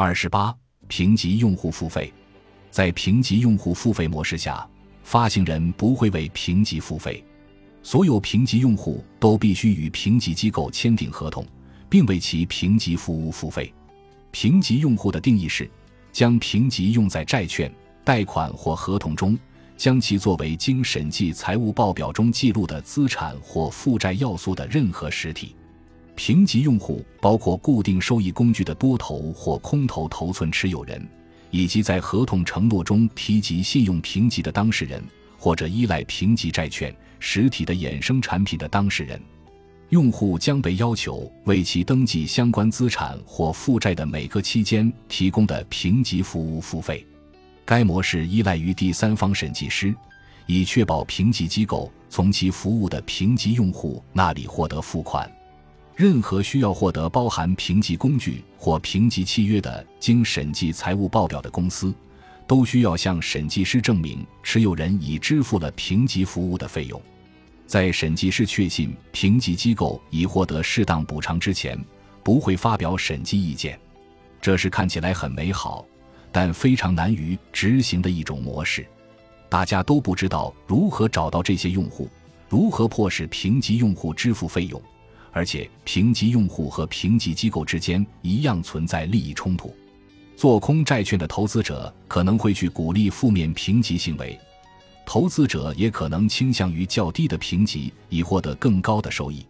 二十八，评级用户付费，在评级用户付费模式下，发行人不会为评级付费，所有评级用户都必须与评级机构签订合同，并为其评级服务付费。评级用户的定义是，将评级用在债券、贷款或合同中，将其作为经审计财务报表中记录的资产或负债要素的任何实体。评级用户包括固定收益工具的多头或空头头寸持有人，以及在合同承诺中提及信用评级的当事人，或者依赖评级债券实体的衍生产品的当事人。用户将被要求为其登记相关资产或负债的每个期间提供的评级服务付费。该模式依赖于第三方审计师，以确保评级机构从其服务的评级用户那里获得付款。任何需要获得包含评级工具或评级契约的经审计财务报表的公司，都需要向审计师证明持有人已支付了评级服务的费用。在审计师确信评级机构已获得适当补偿之前，不会发表审计意见。这是看起来很美好，但非常难于执行的一种模式。大家都不知道如何找到这些用户，如何迫使评级用户支付费用。而且，评级用户和评级机构之间一样存在利益冲突。做空债券的投资者可能会去鼓励负面评级行为，投资者也可能倾向于较低的评级以获得更高的收益。